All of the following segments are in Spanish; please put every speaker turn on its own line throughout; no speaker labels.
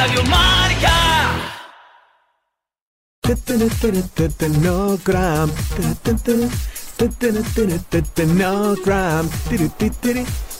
Radio Marca.
No gram. No gram.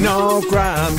No cramp.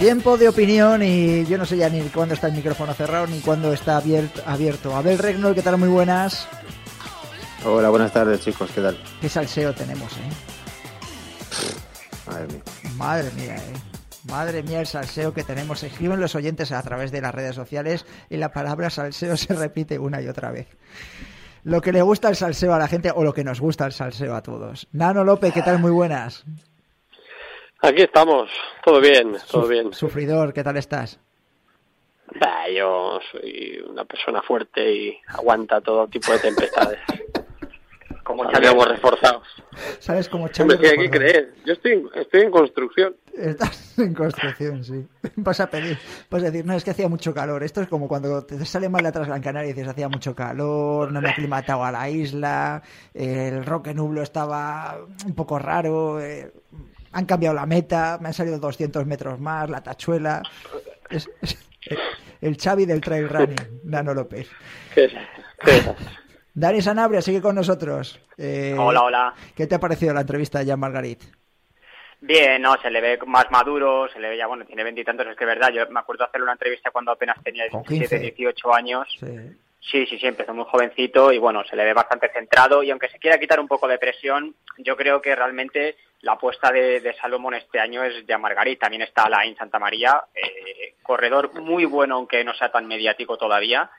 Tiempo de opinión y yo no sé ya ni cuándo está el micrófono cerrado ni cuándo está abierto. abierto. Abel Regnol, ¿qué tal? Muy buenas.
Hola, buenas tardes chicos, ¿qué tal?
Qué salseo tenemos, ¿eh?
Madre mía.
Madre mía, ¿eh? Madre mía el salseo que tenemos. Escriben los oyentes a través de las redes sociales y la palabra salseo se repite una y otra vez. Lo que le gusta el salseo a la gente o lo que nos gusta el salseo a todos. Nano López, ¿qué tal? Muy buenas.
Aquí estamos, todo bien, todo bien.
Sufridor, ¿qué tal estás?
Bah, yo soy una persona fuerte y aguanta todo tipo de tempestades. Como Estamos reforzados.
¿Sabes cómo
Hombre, sí, hay que creer. Yo estoy, en- estoy en construcción.
Estás en construcción, sí. Vas a pedir, vas a decir, no, es que hacía mucho calor. Esto es como cuando te sale mal de atrás Gran Canaria y dices, hacía mucho calor, no me he aclimatado a la isla, el roque nublo estaba un poco raro, eh, han cambiado la meta, me han salido 200 metros más, la tachuela. Es, es el Xavi del trail running, Nano López.
¿Qué.
Dani Sanabria sigue con nosotros. Eh,
Hola, hola.
¿Qué te ha parecido la entrevista de Jan Margarit?
Bien, no, se le ve más maduro, se le ve ya, bueno, tiene veintitantos, es que es verdad, yo me acuerdo hacer una entrevista cuando apenas tenía
Con
17,
15.
18 años.
Sí.
Sí, sí, sí, empezó muy jovencito y bueno, se le ve bastante centrado y aunque se quiera quitar un poco de presión, yo creo que realmente la apuesta de, de Salomón este año es de Margarit. También está Alain Santa María, eh, corredor muy bueno aunque no sea tan mediático todavía,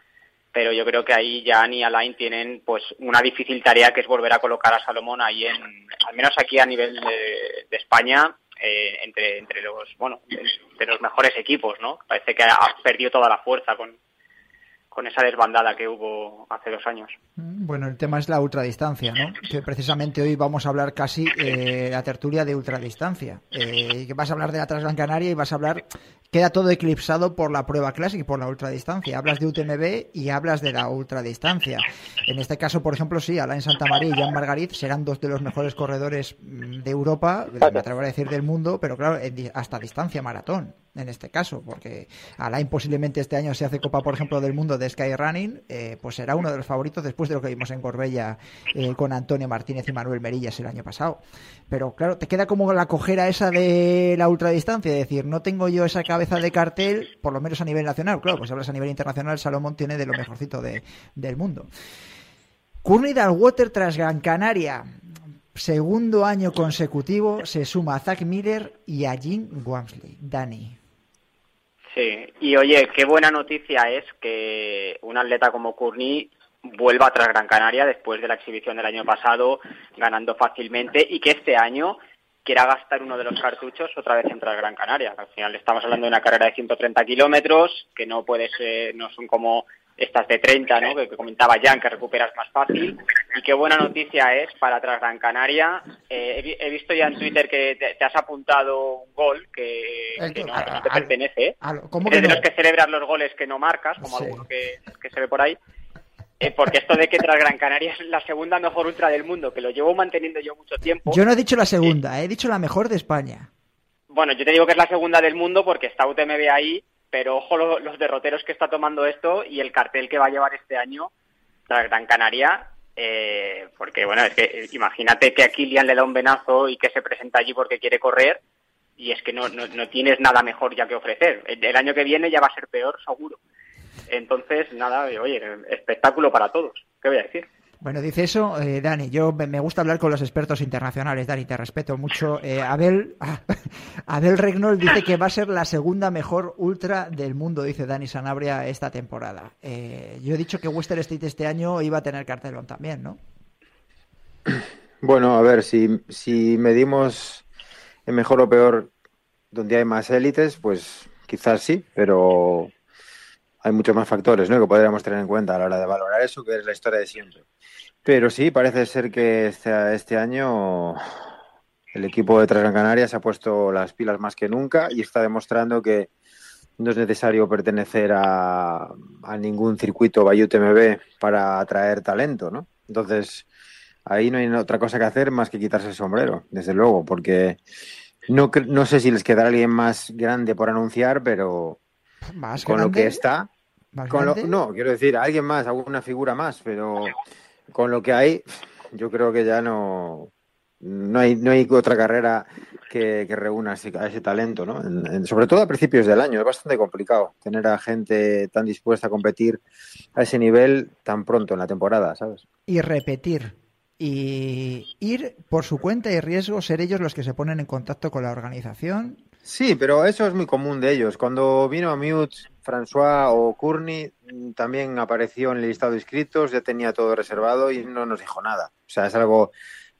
pero yo creo que ahí Jan y Alain tienen pues una difícil tarea que es volver a colocar a Salomón ahí en, al menos aquí a nivel de, de España, eh, entre, entre los, bueno, entre los mejores equipos, ¿no? Parece que ha perdido toda la fuerza con, con esa desbandada que hubo hace dos años.
Mm, bueno, el tema es la ultradistancia, ¿no? Que precisamente hoy vamos a hablar casi eh, la tertulia de ultradistancia. Eh, vas a hablar de la Transgran Canaria y vas a hablar queda todo eclipsado por la prueba clásica y por la ultradistancia. Hablas de UTMB y hablas de la ultradistancia. En este caso, por ejemplo, sí, Alain Santamaría y Jean Margarit serán dos de los mejores corredores mm, de Europa, me atrevo a decir del mundo, pero claro, hasta distancia maratón en este caso, porque Alain posiblemente este año se hace Copa, por ejemplo, del mundo de Skyrunning, eh, pues será uno de los favoritos después de lo que vimos en Corbella eh, con Antonio Martínez y Manuel Merillas el año pasado. Pero claro, te queda como la cojera esa de la ultradistancia, es decir, no tengo yo esa cabeza de cartel, por lo menos a nivel nacional, claro, pues hablas a nivel internacional, Salomón tiene de lo mejorcito de, del mundo. Courtney Water tras Gran Canaria, segundo año consecutivo, se suma a Zach Miller y a Jim Wamsley. Dani.
Sí, y oye, qué buena noticia es que un atleta como Courtney vuelva tras Gran Canaria después de la exhibición del año pasado, ganando fácilmente, y que este año quiera gastar uno de los cartuchos otra vez en tras Gran Canaria. Al final estamos hablando de una carrera de 130 kilómetros, que no puede ser, no son como estas de 30, ¿no? que, comentaba Jan, que recuperas más fácil. Y qué buena noticia es para Tras Gran Canaria. Eh, he, visto ya en Twitter que te, has apuntado un gol que, no, te pertenece. ¿Cómo que de los que celebras los goles que no marcas, como alguno que, se ve por ahí. Eh, porque esto de que Tras Gran Canaria es la segunda mejor ultra del mundo, que lo llevo manteniendo yo mucho tiempo.
Yo no he dicho la segunda, he dicho la mejor de España.
Bueno, yo te digo que es la segunda del mundo porque está UTMB ahí pero ojo los derroteros que está tomando esto y el cartel que va a llevar este año la Gran Canaria, eh, porque bueno, es que eh, imagínate que a Kilian le da un venazo y que se presenta allí porque quiere correr y es que no, no, tienes nada mejor ya que ofrecer. el, año que viene ya va a ser peor, seguro. Entonces, nada, oye, espectáculo para todos. ¿Qué voy a decir?
Bueno, dice eso, eh, Dani. Yo me gusta hablar con los expertos internacionales, Dani, te respeto mucho. Eh, Abel, Abel Regnol dice que va a ser la segunda mejor ultra del mundo, dice Dani Sanabria, esta temporada. Eh, yo he dicho que Western State este año iba a tener cartelón también, ¿no?
Bueno, a ver, si, si medimos en mejor o peor donde hay más élites, pues quizás sí, pero hay muchos más factores ¿no? que podríamos tener en cuenta a la hora de valorar eso, que es la historia de siempre. Pero sí, parece ser que este, este año el equipo de Gran Canaria se ha puesto las pilas más que nunca y está demostrando que no es necesario pertenecer a, a ningún circuito Bayou TMB para atraer talento, ¿no? Entonces, ahí no hay otra cosa que hacer más que quitarse el sombrero, desde luego, porque no, no sé si les quedará alguien más grande por anunciar, pero con lo que está. no, quiero decir, alguien más, alguna figura más, pero con lo que hay, yo creo que ya no. No hay, no hay otra carrera que, reúna ese, a ese talento, ¿no? sobre todo a principios del año. Es bastante complicado tener a gente tan dispuesta a competir a ese nivel tan pronto en la temporada, ¿sabes?
Y repetir. Y ir por su cuenta y riesgo, ser ellos los que se ponen en contacto con la organización
Sí, pero eso es muy común de ellos. Cuando vino Mute, François o Courtney mm, también apareció en el listado de inscritos, ya tenía todo reservado y no nos dijo nada. O sea, es algo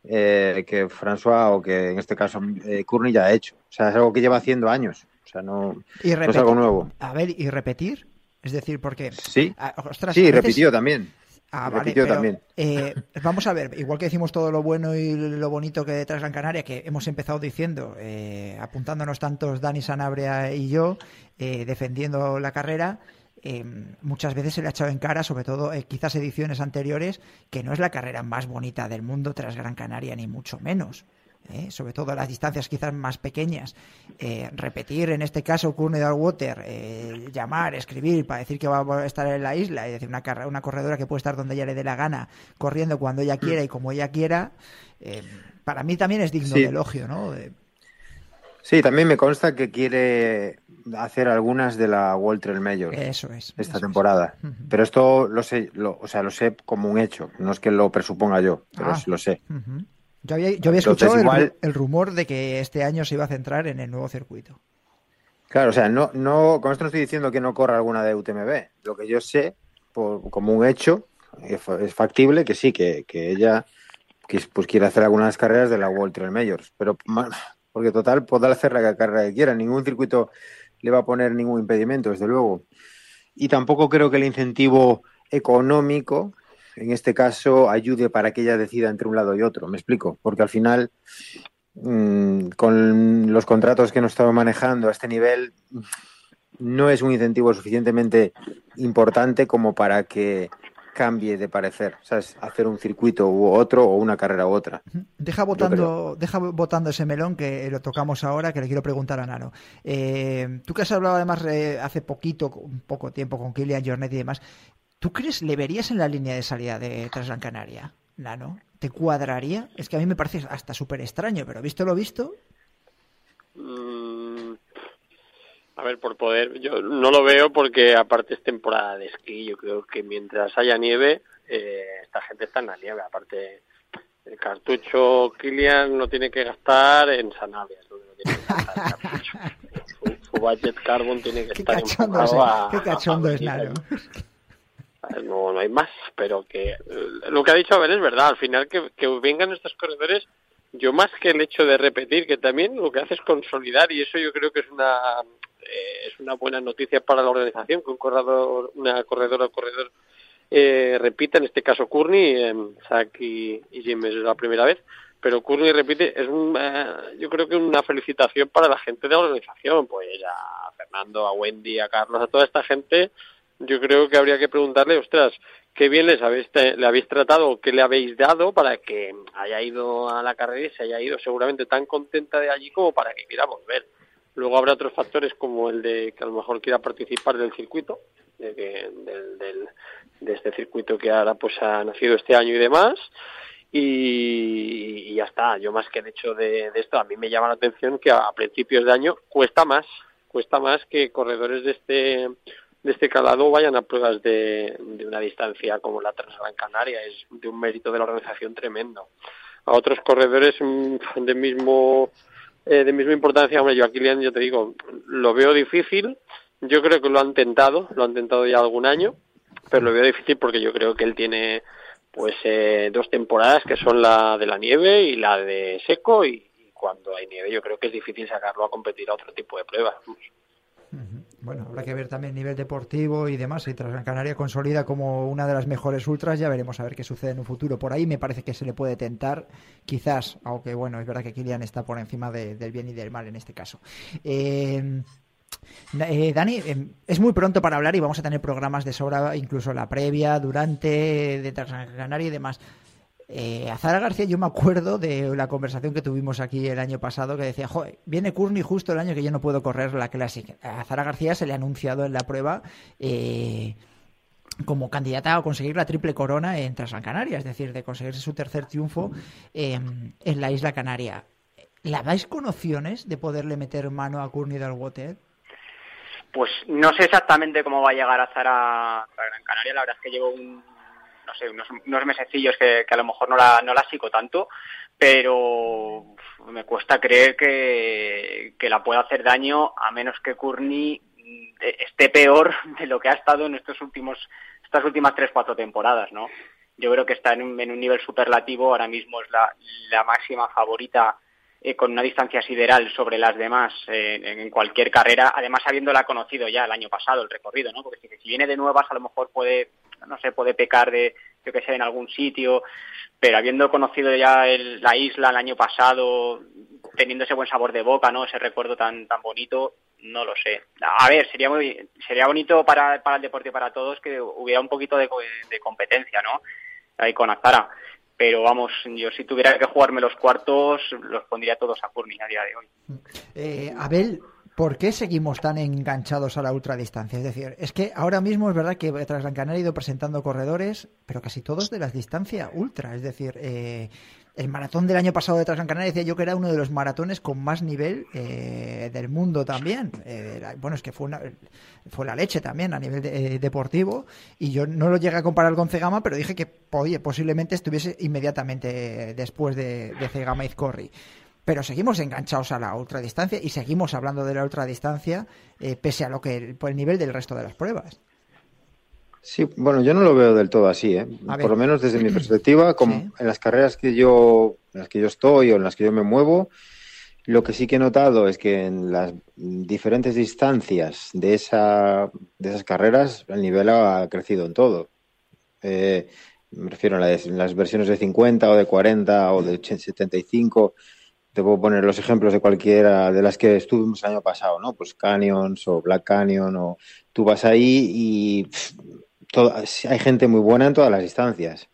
eh, que François o que en este caso eh, Courtney ya ha hecho. O sea, es algo que lleva haciendo años. O sea, no, es algo nuevo.
A ver, ¿y repetir? Es decir, porque...
Sí, ah, sí, repitió también.
Ah, vale, también. Eh, vamos a ver, igual que decimos todo lo bueno y lo bonito que detrás Gran Canaria, que hemos empezado diciendo, eh, apuntándonos tantos Dani Sanabria y yo, eh, defendiendo la carrera, muchas veces se le ha echado en cara, sobre todo quizás ediciones anteriores, que no es la carrera más bonita del mundo tras Gran Canaria, ni mucho menos. ¿Eh? sobre todo las distancias quizás más pequeñas, eh, repetir en este caso Courtney Water, eh, llamar, escribir para decir que va a estar en la isla, es decir, una, una corredora que puede estar donde ella le dé la gana, corriendo cuando ella quiera y como ella quiera, para mí también es digno de elogio, ¿no?
Sí, también me consta que quiere hacer algunas de la World Trail Major.
Eso es.
Esta temporada. Pero esto lo sé, o sea, lo sé como un hecho. No es que lo presuponga yo, pero ah. lo sé.
Yo había, yo había escuchado el, rumor de que este año se iba a centrar en el nuevo circuito.
Claro, o sea, no, no, con esto no estoy diciendo que no corra alguna de UTMB. Lo que yo sé, por, como un hecho, es factible que sí, que, que ella pues quiere hacer algunas carreras de la World Trail Majors. Pero, porque total, podrá hacer la carrera que quiera. Ningún circuito le va a poner ningún impedimento, desde luego. y tampoco creo que el incentivo económico, en este caso, ayude para que ella decida entre un lado y otro. ¿Me explico? Porque al final, mm, con los contratos que nos estamos manejando a este nivel, no es un incentivo suficientemente importante como para que cambie de parecer, ¿sabes? Hacer un circuito u otro o una carrera u otra.
Deja votando, deja votando ese melón que lo tocamos ahora, que le quiero preguntar a Nano. Eh, tú que has hablado además eh, hace poquito, un poco tiempo con Kilian Jornet y demás, ¿tú crees, le verías en la línea de salida de Transgran Canaria, Nano? ¿Te cuadraría? Es que a mí me parece hasta súper extraño, pero visto lo visto...
Mm, a ver, por poder, yo no lo veo porque aparte es temporada de esquí, yo creo que mientras haya nieve, eh, esta gente está en la nieve, aparte el cartucho Kilian no tiene que gastar en lo que tiene que gastar su, budget carbon tiene que estar enfocado a,
Qué cachondo es Nano.
No, no hay más, pero que lo que ha dicho Abel es verdad, al final que, vengan estos corredores yo más que el hecho de repetir, que también lo que hace es consolidar y eso yo creo que es una eh, es una buena noticia para la organización que un corredor, una corredora o corredor eh, repita, en este caso Courtney, eh, Zach y, Jim es la primera vez, pero Courtney repite, es un, eh, yo creo que una felicitación para la gente de la organización, pues a Fernando, a Wendy, a Carlos, a toda esta gente, yo creo que habría que preguntarle, ostras, qué bien les habéis, le habéis tratado, qué le habéis dado para que haya ido a la carrera y se haya ido seguramente tan contenta de allí como para que quiera volver. Luego habrá otros factores como el de que a lo mejor quiera participar del circuito, de, que, del, del, de este circuito que ahora pues ha nacido este año y demás. Y, y ya está, yo más que el hecho de, de, esto, a mí me llama la atención que a, principios de año cuesta más, cuesta más que corredores de este de este calado vayan a pruebas de, de una distancia como la Transgran Canaria, es de un mérito de la organización tremendo. A otros corredores mm, de mismo eh, de misma importancia, hombre, yo aquí yo te digo, lo veo difícil, yo creo que lo han tentado, lo han tentado ya algún año, pero lo veo difícil porque yo creo que él tiene pues eh, dos temporadas que son la de la nieve y la de seco y, cuando hay nieve yo creo que es difícil sacarlo a competir a otro tipo de pruebas.
Bueno, habrá que ver también nivel deportivo y demás. Si Transgran Canaria consolida como una de las mejores ultras, ya veremos a ver qué sucede en un futuro. Por ahí me parece que se le puede tentar, quizás, aunque bueno, es verdad que Kilian está por encima de, del bien y del mal en este caso. Eh, eh, Dani, eh, es muy pronto para hablar y vamos a tener programas de sobra, incluso la previa, durante, de Transgran Canaria y demás. Eh, a Zara García yo me acuerdo de la conversación que tuvimos aquí el año pasado que decía, joder, viene Courtney justo el año que yo no puedo correr la Classic. A Zara García se le ha anunciado en la prueba eh, como candidata a conseguir la triple corona en Transgran Canaria, es decir, de conseguirse su tercer triunfo eh, en la isla Canaria. ¿La dais con opciones de poderle meter mano a Courtney Water?
Pues no sé exactamente cómo va a llegar a Zara, a Gran Canaria, la verdad es que llevo un no sé, unos, unos mesecillos que, que, a lo mejor no la, no la sigo tanto, pero me cuesta creer que, que la pueda hacer daño a menos que Courtney esté peor de lo que ha estado en estos últimos, estas últimas tres, cuatro temporadas, ¿no? Yo creo que está en un, en un nivel superlativo, ahora mismo es la, la máxima favorita eh, con una distancia sideral sobre las demás eh, en cualquier carrera, además habiéndola conocido ya el año pasado, el recorrido, ¿no? Porque si viene de nuevas a lo mejor puede no sé, puede pecar de, yo que sé, en algún sitio, pero habiendo conocido ya el, la isla el año pasado, teniendo ese buen sabor de boca, ¿no? Ese recuerdo tan, tan bonito, no lo sé. A ver, sería muy, sería bonito para, para el deporte para todos que hubiera un poquito de, de competencia, ¿no? Ahí con Azara. Pero vamos, yo si tuviera que jugarme los cuartos, los pondría todos a Courtney a día de hoy.
Eh, Abel, ¿Por qué seguimos tan enganchados a la ultradistancia? Es decir, es que ahora mismo es verdad que tras Canaria ha ido presentando corredores, pero casi todos de las distancias ultra. Es decir, eh, el maratón del año pasado de Transgran Canaria decía yo que era uno de los maratones con más nivel eh, del mundo también. Eh, bueno, es que fue, una, fue la leche también a nivel de, eh, deportivo y yo no lo llegué a comparar con Cegama, pero dije que oye, posiblemente estuviese inmediatamente después de, de Cegama Izcorri pero seguimos enganchados a la ultradistancia y seguimos hablando de la ultradistancia eh, pese a lo que por el nivel del resto de las pruebas.
Sí, bueno, yo no lo veo del todo así, ¿eh? por lo menos desde mi perspectiva, como sí. en las carreras que yo, en las que yo estoy o en las que yo me muevo, Lo que sí que he notado es que en las diferentes distancias de, esa, de esas carreras el nivel ha crecido en todo. Eh, me refiero a las, las, versiones de 50 o de 40 o de 75. Te puedo poner los ejemplos de cualquiera de las que estuvimos el año pasado, ¿no? Pues Canyons o Black Canyon o tú vas ahí y hay gente muy buena en todas las distancias.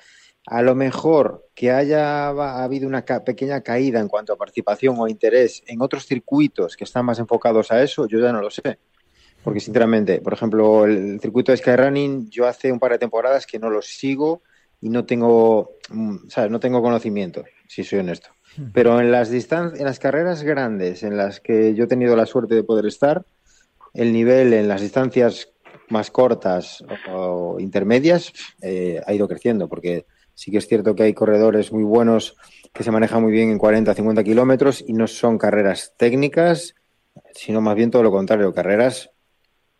A lo mejor que haya habido una pequeña caída en cuanto a participación o interés en otros circuitos que están más enfocados a eso, yo ya no lo sé. Porque sinceramente, por ejemplo, el circuito de Skyrunning, yo hace un par de temporadas que no lo sigo y no tengo, mm. No tengo conocimiento, si soy honesto. Hmm. Pero en las en las carreras grandes en las que yo he tenido la suerte de poder estar, el nivel en las distancias más cortas o intermedias eh, ha ido creciendo, porque sí que es cierto que hay corredores muy buenos que se manejan muy bien en 40, 50 kilómetros y no son carreras técnicas, sino más bien todo lo contrario, carreras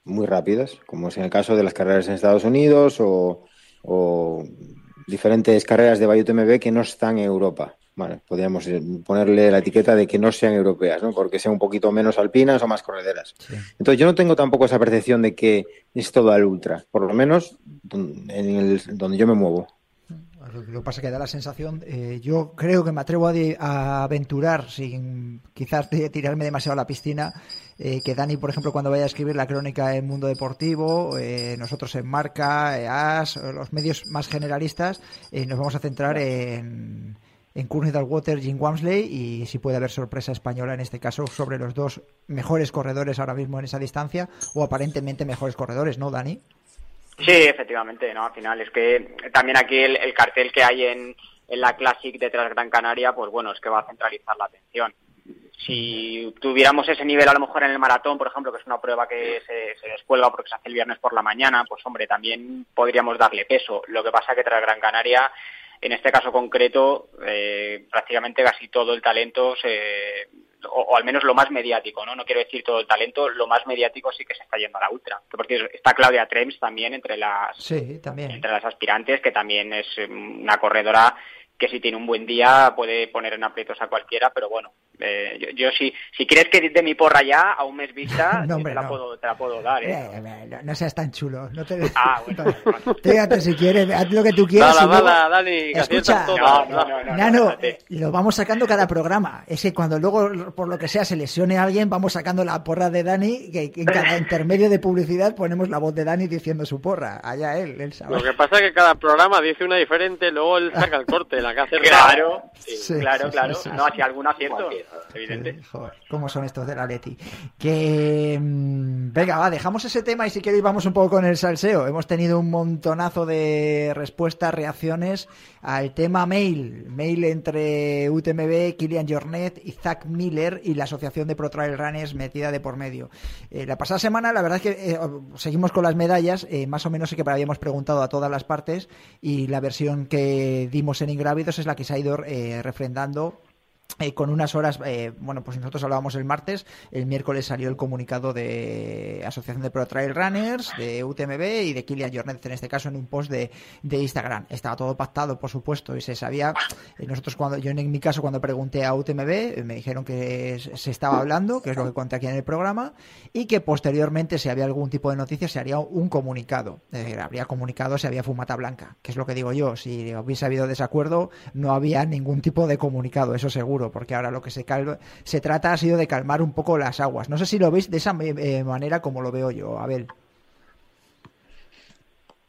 muy rápidas, como es en el caso de las carreras en Estados Unidos o, diferentes carreras de BioTMB que no están en Europa. Bueno, podríamos eh, ponerle la etiqueta de que no sean europeas, ¿no? Porque sean un poquito menos alpinas o más correderas. Entonces yo no tengo tampoco esa percepción de que es todo al ultra, por lo menos en el, donde yo me muevo.
Lo que pasa es que da la sensación, eh, yo creo que me atrevo a, aventurar sin quizás tirarme demasiado a la piscina, eh, que Dani, por ejemplo, cuando vaya a escribir la crónica en Mundo Deportivo, eh, nosotros en Marca, AS, los medios más generalistas, nos vamos a centrar en, en Courtney Water, Jim Wamsley y si puede haber sorpresa española en este caso sobre los dos mejores corredores ahora mismo en esa distancia o aparentemente mejores corredores, ¿no, Dani?
Sí, efectivamente, ¿no? Al final es que también aquí el, cartel que hay en, en la Classic de Gran Canaria, pues bueno, es que va a centralizar la atención. Si tuviéramos ese nivel a lo mejor en el maratón, por ejemplo, que es una prueba que se, se descuelga porque se hace el viernes por la mañana, pues hombre, también podríamos darle peso. Lo que pasa que tras Gran Canaria, en este caso concreto, eh, prácticamente casi todo el talento se o, al menos lo más mediático, ¿no? No quiero decir todo el talento, lo más mediático sí que se está yendo a la ultra. Porque está Claudia Trems también entre las
también.
entre las aspirantes, que también es mm, una corredora que si tiene un buen día puede poner en aprietos a cualquiera, pero bueno, eh, yo, si, si quieres que de mi porra ya a un mes vista, te, la puedo, te, la puedo, dar. ¿eh?
Eh, no, seas tan chulo. No te... Ah, bueno, si quieres, haz lo que tú quieras.
Dale,
Escucha,
no,
no, no, lo vamos sacando cada programa. Es que cuando luego, por lo que sea, se lesione a alguien, vamos sacando la porra de Dani, que, en cada intermedio de publicidad ponemos la voz de Dani diciendo su porra. Allá él, él sabe.
Lo que pasa es que cada programa dice una diferente, luego él saca el corte, la que hace
Claro, claro, claro. no, si algún acierto evidente.
¿Cómo son estos de la Leti? Que. Mm, venga, va, dejamos ese tema y si queréis vamos un poco con el salseo. Hemos tenido un montonazo de respuestas, reacciones al tema mail. Mail entre UTMB, Kilian Jornet y Zach Miller y la Asociación de Pro Trail Runners metida de por medio. Eh, la pasada semana, la verdad es que eh, seguimos con las medallas. Eh, más o menos sí que habíamos preguntado a todas las partes y la versión que dimos en Ingrávidos es la que se ha ido refrendando eh, con unas horas, eh, bueno, pues nosotros hablábamos el martes, el miércoles salió el comunicado de Asociación de Pro Trail Runners, de UTMB y de Kilian Jornet, en este caso en un post de, de Instagram. Estaba todo pactado, por supuesto, y se sabía, eh, nosotros cuando, yo en mi caso cuando pregunté a UTMB, me dijeron que se estaba hablando, que es lo que conté aquí en el programa, y que posteriormente, si había algún tipo de noticia, se haría un comunicado. habría comunicado si había fumata blanca, que es lo que digo yo, si hubiese habido desacuerdo, no había ningún tipo de comunicado, eso seguro porque ahora lo que se, se trata ha sido de calmar un poco las aguas. No sé si lo veis de esa eh, manera como lo veo yo, Abel.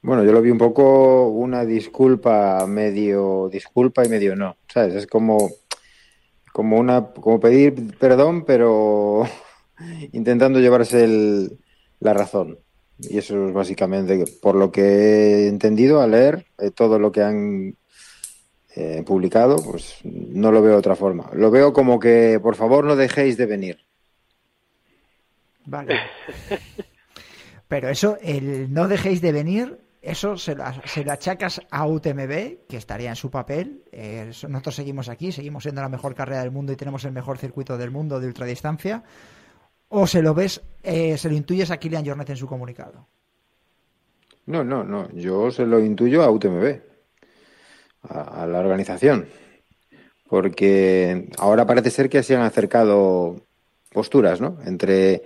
Bueno, yo lo vi un poco una disculpa, medio disculpa y medio no, ¿sabes? Es como, como una, como pedir perdón, pero intentando llevarse la razón. Y eso es básicamente, por lo que he entendido al leer eh, todo lo que han eh, publicado, pues no lo veo de otra forma. Lo veo como que, por favor, no dejéis de venir.
Vale. Pero eso, el no dejéis de venir, eso se lo, se achacas a UTMB, que estaría en su papel. Eh, nosotros seguimos aquí, seguimos siendo la mejor carrera del mundo y tenemos el mejor circuito del mundo de ultradistancia. ¿O se lo ves, eh, se lo intuyes a Kilian Jornet en su comunicado?
No, no, no. Yo se lo intuyo a UTMB a, la organización. porque ahora parece ser que se han acercado posturas, ¿no? Entre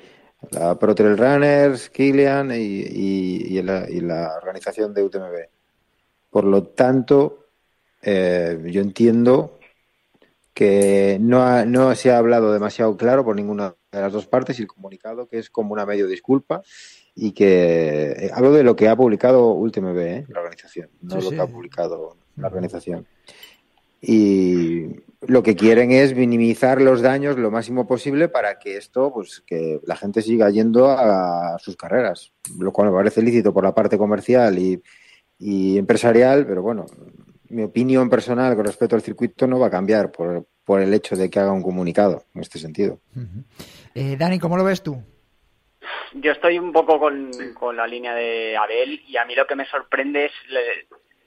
la Pro Trail Runners, Kilian y, la, organización de UTMB. Por lo tanto, eh, yo entiendo que no, no se ha hablado demasiado claro por ninguna de las dos partes y el comunicado que es como una medio disculpa y que eh, hablo de lo que ha publicado UTMB, ¿eh? la organización, no lo que ha publicado la organización. Y lo que quieren es minimizar los daños lo máximo posible para que esto, pues que la gente siga yendo a sus carreras, lo cual me parece lícito por la parte comercial y, y empresarial, pero bueno, mi opinión personal con respecto al circuito no va a cambiar por, por el hecho de que haga un comunicado en este sentido.
eh, Dani, ¿cómo lo ves tú?
Yo estoy un poco con, con, la línea de Abel y a mí lo que me sorprende es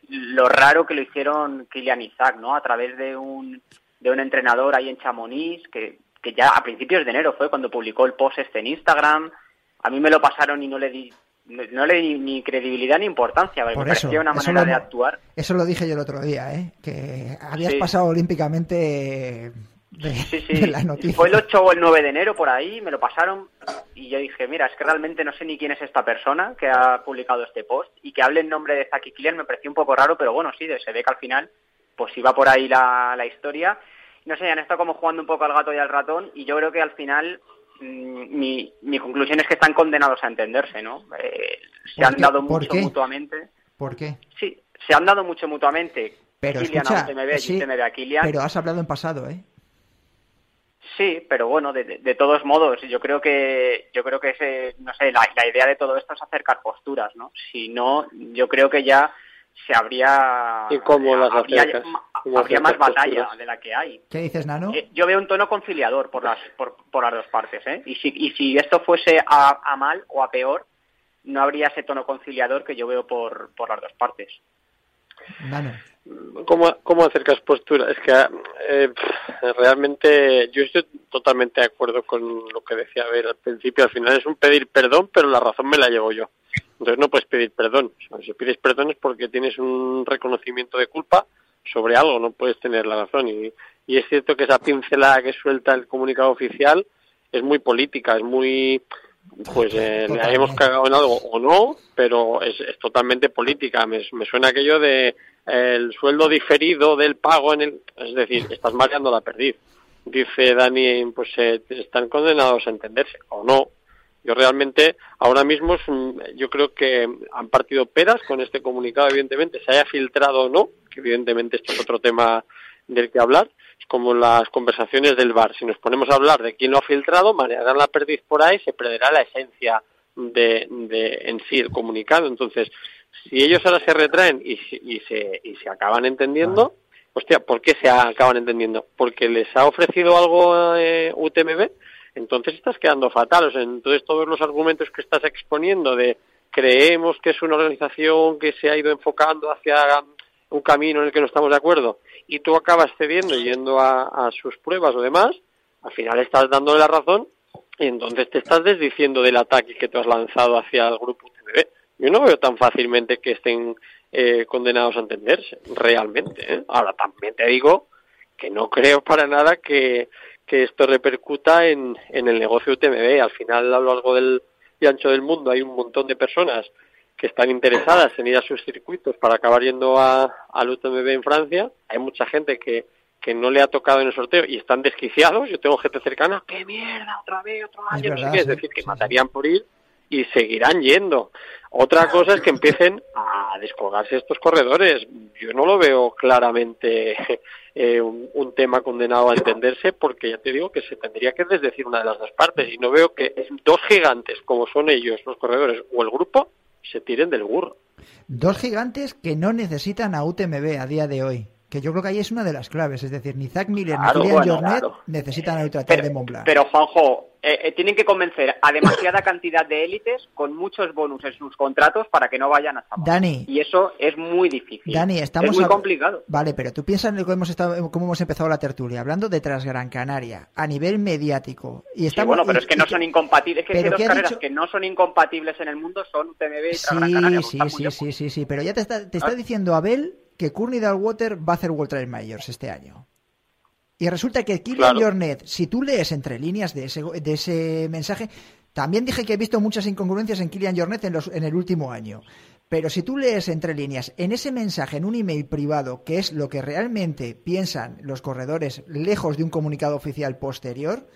lo raro que lo hicieron Kilian Isaac, ¿no? A través de un, de un entrenador ahí en Chamonix, que, que ya a principios de enero fue cuando publicó el post este en Instagram. A mí me lo pasaron y no le di no le di ni credibilidad ni importancia, me parecía una manera de actuar.
Eso lo dije yo el otro día, ¿eh? que habías pasado olímpicamente de, la noticia.
Fue el 8 o el 9 de enero por ahí, me lo pasaron y yo dije, mira, es que realmente no sé ni quién es esta persona que ha publicado este post y que hable en nombre de Zaki Kilian me pareció un poco raro, pero bueno, sí, se ve que al final pues iba por ahí la, la historia. No sé, han estado como jugando un poco al gato y al ratón y yo creo que al final mm, mi, mi conclusión es que están condenados a entenderse, ¿no? Eh, se han dado mucho mutuamente.
¿Por qué?
Sí, se han dado mucho mutuamente.
Pero escucha, pero has hablado en pasado, ¿eh?
Sí, pero bueno, de, de, todos modos, yo creo que yo creo que ese, no sé, la, la, idea de todo esto es acercar posturas, ¿no? Si no, yo creo que ya se habría
¿Y cómo las
habría, habría más batalla de la que hay.
¿Qué dices, Nano?
Eh, yo veo un tono conciliador por las por, por las dos partes, ¿eh? Y si y si esto fuese a, a, mal o a peor, no habría ese tono conciliador que yo veo por por las dos partes.
¿Cómo, ¿Cómo acercas postura? Es que eh, realmente yo estoy totalmente de acuerdo con lo que decía a ver al principio. Al final es un pedir perdón, pero la razón me la llevo yo. Entonces no puedes pedir perdón. si pides perdón es porque tienes un reconocimiento de culpa sobre algo, no puedes tener la razón. Y, y es cierto que esa pincelada que suelta el comunicado oficial es muy política, es muy pues eh, le hayamos cagado en algo o no, pero es, es totalmente política. Me, me, suena aquello de el sueldo diferido del pago en el... Es decir, estás mareando la perdiz. Dice Dani, pues eh, están condenados a entenderse o no. Yo realmente, ahora mismo, yo creo que han partido peras con este comunicado, evidentemente, se haya filtrado o no, que evidentemente esto es otro tema del que hablar, como las conversaciones del bar. Si nos ponemos a hablar de quién lo ha filtrado, marearán la perdiz por ahí, se perderá la esencia de, de en sí el comunicado. Entonces, si ellos ahora se retraen y, y, se, y se acaban entendiendo, hostia, ¿por qué se acaban entendiendo? ¿Porque les ha ofrecido algo eh, UTMB? Entonces estás quedando fatal. O sea, entonces todos los argumentos que estás exponiendo de creemos que es una organización que se ha ido enfocando hacia un camino en el que no estamos de acuerdo y tú acabas cediendo yendo a, a sus pruebas o demás, al final estás dándole la razón y entonces te estás desdiciendo del ataque que tú has lanzado hacia el grupo UTMB yo no veo tan fácilmente que estén eh, condenados a entenderse, realmente. ¿eh? Ahora también te digo que no creo para nada que, que esto repercuta en, en el negocio UTMB. Al final, a lo largo del y ancho del mundo hay un montón de personas que están interesadas en ir a sus circuitos para acabar yendo a, al UTMB en Francia. Hay mucha gente que, que no le ha tocado en el sorteo y están desquiciados. Yo tengo gente cercana, ¡qué mierda! Otra vez, otro año, es, es decir, que matarían por ir y seguirán yendo. Otra cosa es que empiecen a descolgarse estos corredores. Yo no lo veo claramente eh, un, un, tema condenado a entenderse porque ya te digo que se tendría que desdecir una de las dos partes y no veo que dos gigantes como son ellos, los corredores o el grupo, se tiren del burro.
Dos gigantes que no necesitan a UTMB a día de hoy que yo creo que ahí es una de las claves. Es decir, ni Zach Miller
claro,
ni Julian
bueno,
Jornet
claro.
necesitan el Ultratrail de Montblanc.
Pero, Juanjo, eh, eh, tienen que convencer a demasiada cantidad de élites con muchos bonus en sus contratos para que no vayan a Chamón.
Dani.
Y eso es muy difícil.
Dani, estamos
es muy
a...
complicado.
Vale, pero tú piensas en cómo hemos, estado, cómo hemos empezado la tertulia, hablando de Transgran Canaria, a nivel mediático. Y estamos,
sí, bueno, pero
y,
es que no son incompatibles. Es que dos carreras
dicho...
que no son incompatibles en el mundo son UTMB y Transgran Canaria.
Sí, sí, sí, sí, sí, pero ya te está, te está diciendo Abel que Courtney Dalwater va a hacer World Trail Majors este año. Y resulta que Kilian
Claro.
Jornet, si tú lees entre líneas de ese, de ese mensaje, también dije que he visto muchas incongruencias en Kilian Jornet en, los, en el último año. Pero si tú lees entre líneas en ese mensaje, en un email privado, que es lo que realmente piensan los corredores lejos de un comunicado oficial posterior,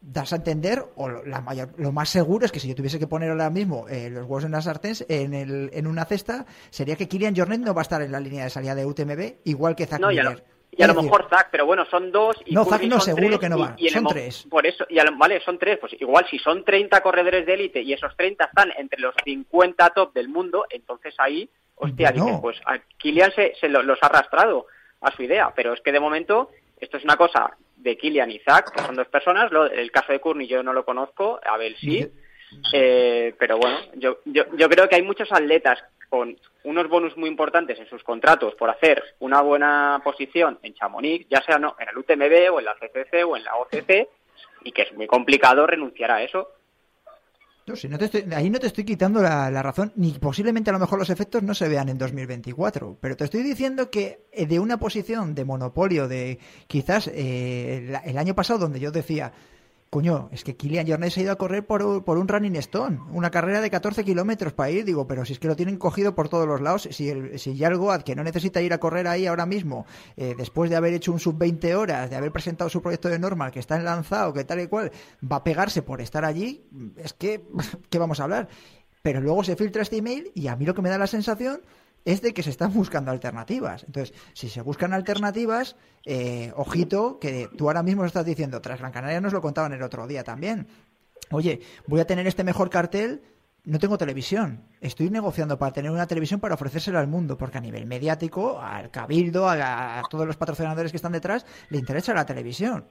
das a entender, o lo- la mayor, lo más seguro es que si yo tuviese que poner ahora mismo eh, los huevos en la sartén, en, el, en una cesta, sería que Kilian Jornet no va a estar en la línea de salida de UTMB, igual que Zach
No,
Miller.
Y a lo mejor Zach, pero bueno, son dos. Y
No, Zach no, seguro
tres,
que no
y-
va,
y el
son tres.
Por eso, y a lo- vale, son tres. Pues igual si son 30 corredores de élite y esos 30 están entre los 50 top del mundo, entonces ahí, hostia, dices, pues a Kilian se, se lo- los ha arrastrado a su idea. Pero es que de momento esto es una cosa de Kilian y Zach, que son dos personas. Lo- el caso de Courtney yo no lo conozco, Abel sí. Eh, pero bueno, yo, yo, yo creo que hay muchos atletas con unos bonus muy importantes en sus contratos por hacer una buena posición en Chamonix, ya sea no en el UTMB o en la CCC o en la OCC, y que es muy complicado renunciar a eso.
No, si ahí no te estoy quitando la, razón, ni posiblemente a lo mejor los efectos no se vean en 2024, pero te estoy diciendo que eh, de una posición de monopolio de quizás eh, la- el año pasado donde yo decía, coño, es que Kilian Jornet se ha ido a correr por, un- Running Stone, una carrera de 14 kilómetros para ir, digo, pero si es que lo tienen cogido por todos los lados, si, el, si Goat, que no necesita ir a correr ahí ahora mismo, eh, después de haber hecho un sub 20 horas, de haber presentado su proyecto de normal, que está en lanzado, que tal y cual, va a pegarse por estar allí, es que, ¿qué vamos a hablar? Pero luego se filtra este email y a mí lo que me da la sensación es de que se están buscando alternativas. Entonces, si se buscan alternativas, eh, ojito, que tú ahora mismo estás diciendo, tras Gran Canaria nos lo contaban el otro día también. Oye, voy a tener este mejor cartel, no tengo televisión. Estoy negociando para tener una televisión para ofrecérsela al mundo, porque a nivel mediático, al cabildo, a, a todos los patrocinadores que están detrás, le interesa la televisión.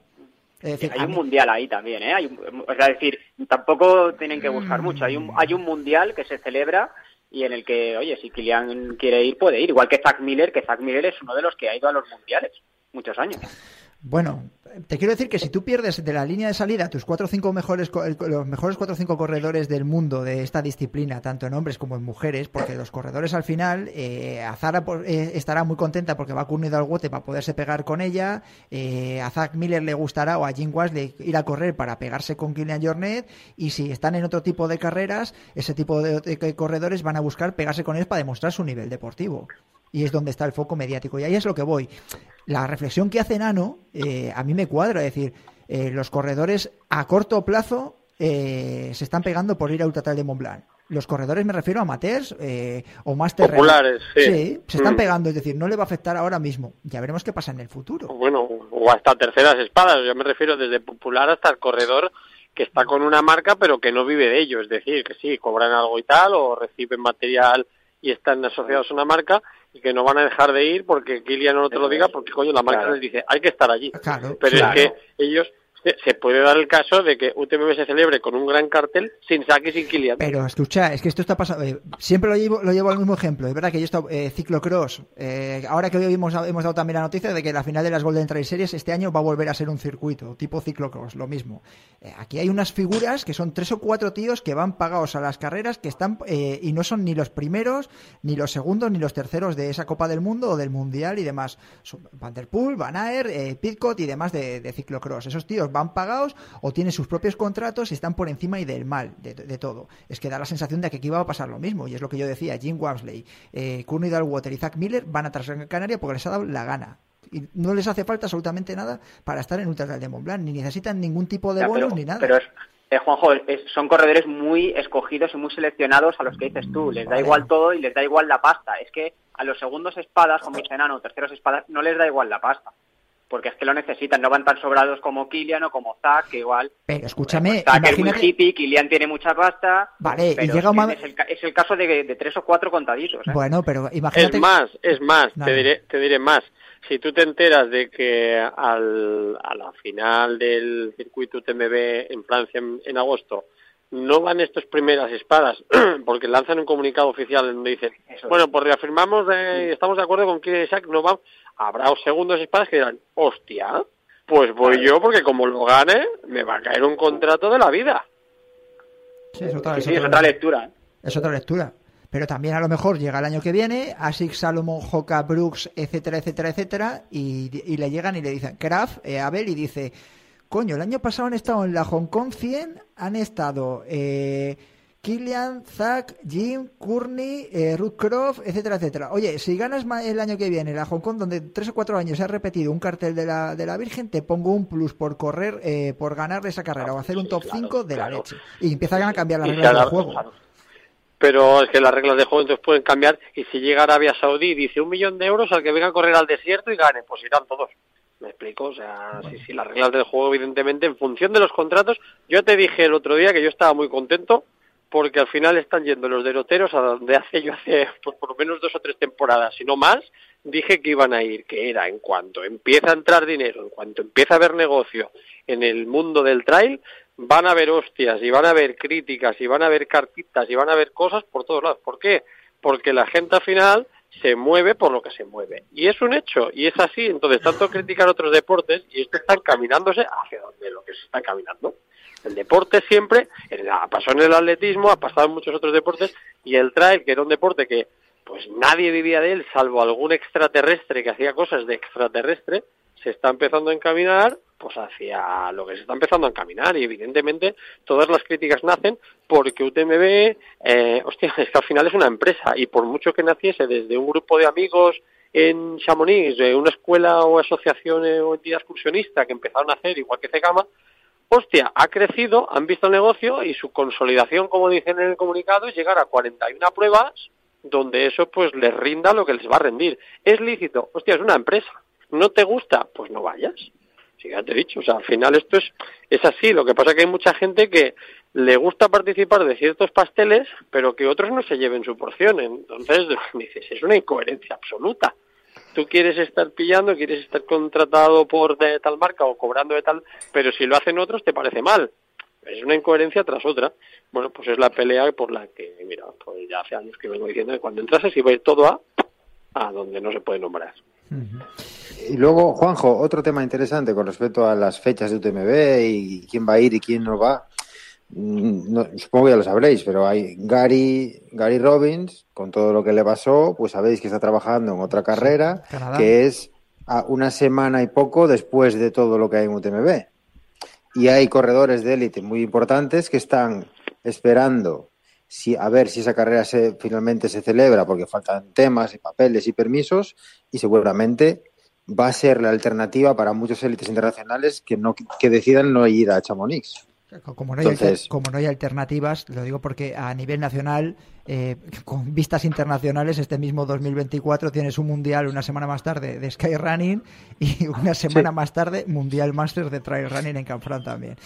Es decir,
hay un
mí-
mundial ahí también, ¿eh? Hay un- o sea, es decir, tampoco tienen que buscar mucho. Hay un, hay un mundial que se celebra y en el que, oye, si Kilian quiere ir, puede ir. Igual que Zach Miller, que Zach Miller es uno de los que ha ido a los mundiales muchos años.
Bueno, te quiero decir que si tú pierdes de la línea de salida tus cuatro o cinco mejores los mejores cuatro o cinco corredores del mundo de esta disciplina, tanto en hombres como en mujeres, porque los corredores al final, eh, Azara por- eh, estará muy contenta porque va a Courtney Dalwote para poderse pegar con ella, eh, a Zach Miller le gustará o a Jim Wasley ir a correr para pegarse con Kilian Jornet y si están en otro tipo de carreras, ese tipo de corredores van a buscar pegarse con ellos para demostrar su nivel deportivo. Y es donde está el foco mediático. Y ahí es lo que voy. La reflexión que hace Nano eh, a mí me cuadra. Es decir, eh, los corredores a corto plazo eh, se están pegando por ir a Ultratal de Mont Blanc. Los corredores me refiero a amateurs eh, o más terrenos.
Populares, sí.
se están
Mm.
pegando. Es decir, no le va a afectar ahora mismo. Ya veremos qué pasa en el futuro.
Bueno, o hasta terceras espadas. Yo me refiero desde popular hasta el corredor que está con una marca pero que no vive de ello. Es decir, que sí, cobran algo y tal o reciben material y están asociados a una marca y que no van a dejar de ir porque Kilian no te lo diga porque coño la marca
Claro.
les dice hay que estar allí.
Claro,
Pero
claro.
es que ellos se, puede dar el caso de que UTMB se celebre con un gran cartel sin Saki y sin Kilian.
Pero escucha, es que esto está pasando. eh, siempre lo llevo, lo llevo al mismo ejemplo. Es verdad que yo he estado eh, ciclocross. eh, ahora que hoy hemos, hemos dado también la noticia de que la final de las Golden Trail Series este año va a volver a ser un circuito tipo ciclocross, lo mismo. Eh, aquí hay unas figuras que son tres o cuatro tíos que van pagados a las carreras que están eh, y no son ni los primeros, ni los segundos, ni los terceros de esa Copa del Mundo o del Mundial y demás. Son Van der Poel, Van Pitcock y demás de, de ciclocross. Esos tíos van pagados o tienen sus propios contratos y están por encima y del mal, de, de todo. Es que da la sensación de que aquí va a pasar lo mismo. Y es lo que yo decía, Jim Wamsley, eh, Courtney Dalwater y Zach Miller van a Gran Canaria porque les ha dado la gana. Y no les hace falta absolutamente nada para estar en Ultra de Mont Blanc, ni necesitan ningún tipo de
Ya,
bonus
pero,
ni nada.
pero es, eh, Juanjo, es- son corredores muy escogidos y muy seleccionados a los que dices tú. Les da igual todo y les da igual la pasta. Es que a los segundos espadas, como dice Nano, terceros espadas, no les da igual la pasta. Porque es que lo necesitan. No van tan sobrados como Kilian o como Zach, que igual.
Pero escúchame,
Zach es muy
imagínate.
hippie, Kilian tiene mucha pasta.
Vale, y
pero
llega
es,
un
es, el, ca- es el caso de, de tres o cuatro contaditos. ¿eh?
Bueno, pero imagínate.
Es más, es más, te diré, te diré más. Si tú te enteras de que al, a la final del circuito UTMB en Francia en, en agosto no van estas primeras espadas porque lanzan un comunicado oficial donde dicen, bueno, pues reafirmamos, de, estamos de acuerdo con que Isaac no va, habrá segundos espadas que dirán, hostia, pues voy yo porque como lo gane me va a caer un contrato de la vida.
Sí, es otra,
Sí,
es
sí, es
otra-
otra lectura. ¿eh?
es otra lectura. Pero también a lo mejor llega el año que viene, Asics, Salomon, Hoka, Brooks, etcétera, etcétera, etcétera, y, y le llegan y le dicen, Kraft, eh, Abel, y dice, coño, el año pasado han estado en la Hong Kong 100, han estado eh, Killian, Zack, Jim, Courtney, eh, Ruth Croft, etcétera, etcétera. Oye, si ganas el año que viene la Hong Kong, donde tres o cuatro años se ha repetido un cartel de la, de la Virgen, te pongo un plus por correr, eh, por ganar esa carrera o hacer un top 5 de la leche. Y empiezan a cambiar las
Y
reglas
cada-
del juego.
Pero es que las reglas de juego entonces pueden cambiar y si llega Arabia Saudí y dice un millón de euros al que venga a correr al desierto y gane, pues irán todos. ¿Me explico? O sea, sí, sí, las reglas del juego evidentemente en función de los contratos. Yo te dije el otro día que yo estaba muy contento porque al final están yendo los deroteros a donde hace yo hace pues, por lo menos dos o tres temporadas, si no más, dije que iban a ir, que era en cuanto empieza a entrar dinero, en cuanto empieza a haber negocio en el mundo del trail, van a haber hostias y van a haber críticas y van a haber cartitas y van a haber cosas por todos lados. ¿Por qué? Porque la gente al final se mueve por lo que se mueve. Y es un hecho, y es así. Entonces, tanto criticar otros deportes, y esto está encaminándose hacia donde lo que se está caminando. El deporte siempre, pasó en el atletismo, ha pasado en muchos otros deportes, y el trail, que era un deporte que pues nadie vivía de él, salvo algún extraterrestre que hacía cosas de extraterrestre, se está empezando a encaminar pues hacia lo que se está empezando a encaminar y evidentemente todas las críticas nacen porque UTMB, eh, hostia, es que al final es una empresa y por mucho que naciese desde un grupo de amigos en Chamonix, de una escuela o asociación eh, o entidad excursionista que empezaron a hacer igual que Cegama, hostia, ha crecido, han visto el negocio y su consolidación, como dicen en el comunicado, es llegar a 41 pruebas donde eso pues les rinda lo que les va a rendir. ¿Es lícito? Hostia, es una empresa. ¿No te gusta? Pues no vayas. Sí, ya te he dicho, o sea, al final esto es, es así. Lo que pasa es que hay mucha gente que le gusta participar de ciertos pasteles, pero que otros no se lleven su porción. Entonces, dices, es una incoherencia absoluta. Tú quieres estar pillando, quieres estar contratado por tal marca o cobrando de tal, pero si lo hacen otros te parece mal. Es una incoherencia tras otra. Bueno, pues es la pelea por la que, mira, pues ya hace años que vengo diciendo que cuando entras se va a todo a, a donde no se puede nombrar.
Y luego, Juanjo, otro tema interesante con respecto a las fechas de UTMB y quién va a ir y quién no va. Mm, no- supongo que ya lo sabréis, pero hay Gary, Gary Robbins, con todo lo que le pasó, pues sabéis que está trabajando en otra carrera,
Canadá.
que es a una semana y poco después de todo lo que hay en UTMB. Y hay corredores de élite muy importantes que están esperando si, a ver si esa carrera se, finalmente se celebra, porque faltan temas y papeles y permisos, y seguramente va a ser la alternativa para muchos élites internacionales que no que decidan no ir a Chamonix.
Como no, hay alter-
Entonces-
como no hay alternativas, lo digo porque a nivel nacional, eh, con vistas internacionales, este mismo 2024 tienes un mundial una semana más tarde de Skyrunning y una semana
Sí.
más tarde Mundial Masters de Trail Running en Canfrán también.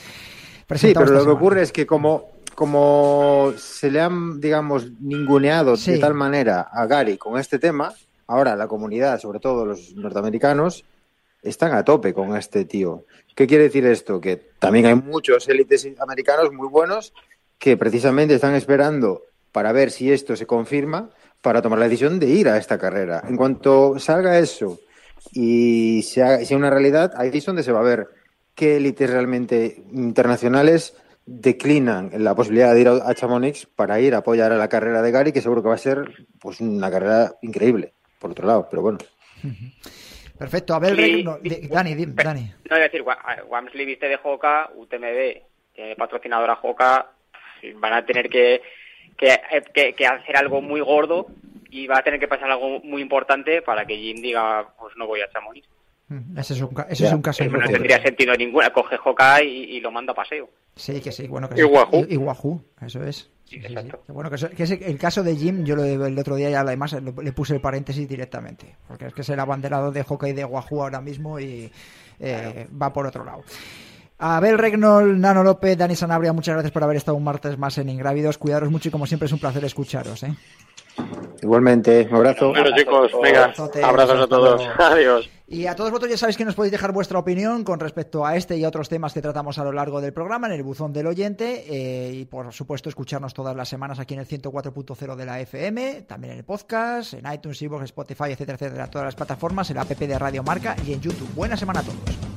Sí, pero lo que ocurre es que como, como se le han, digamos, ninguneado
Sí.
de tal manera a Gary con este tema, ahora la comunidad, sobre todo los norteamericanos, están a tope con este tío. ¿Qué quiere decir esto? Que también hay muchos élites americanos muy buenos que precisamente están esperando para ver si esto se confirma para tomar la decisión de ir a esta carrera. En cuanto salga eso y sea, sea una realidad, ahí es donde se va a ver qué élites realmente internacionales declinan la posibilidad de ir a Chamonix para ir a apoyar a la carrera de Gary, que seguro que va a ser pues una carrera increíble, por otro lado, pero bueno.
Perfecto, no, de- Dani, dim- Dani.
No, es decir, Wa- Wamsley viste de Joca, UTMB, tiene patrocinadora Joca, van a tener que, que, eh, que- que hacer algo muy gordo y va a tener que pasar algo muy importante para que Jim diga, pues no voy a Chamonix.
Mm, Ese es un, ese es un caso
Eso no tendría sentido ninguna. Coge Joca y, y lo manda a paseo.
Sí, que sí, bueno, que
Y
sí.
Wahoo.
Y, y Wahoo, eso es. Sí, Bueno, que, eso- que ese- el caso de Jim, yo lo, el otro día ya además le puse el paréntesis directamente, porque es que es el abanderado de hockey de Wahoo ahora mismo y eh, va por otro lado. Abel Regnol, Nano López, Dani Sanabria, muchas gracias por haber estado un martes más en Ingrávidos. Cuidaros mucho y como siempre es un placer escucharos. ¿eh?
Igualmente, un abrazo.
Bueno, chicos, venga, abrazos a todos. Adiós.
Y a todos vosotros ya sabéis que nos podéis dejar vuestra opinión con respecto a este y a otros temas que tratamos a lo largo del programa en el buzón del oyente eh, y por supuesto escucharnos todas las semanas aquí en el 104.0 de la FM, también en el podcast, en iTunes, iVoox, Spotify, etcétera, etcétera, todas las plataformas, en la app de Radio Marca y en YouTube. Buena semana a todos.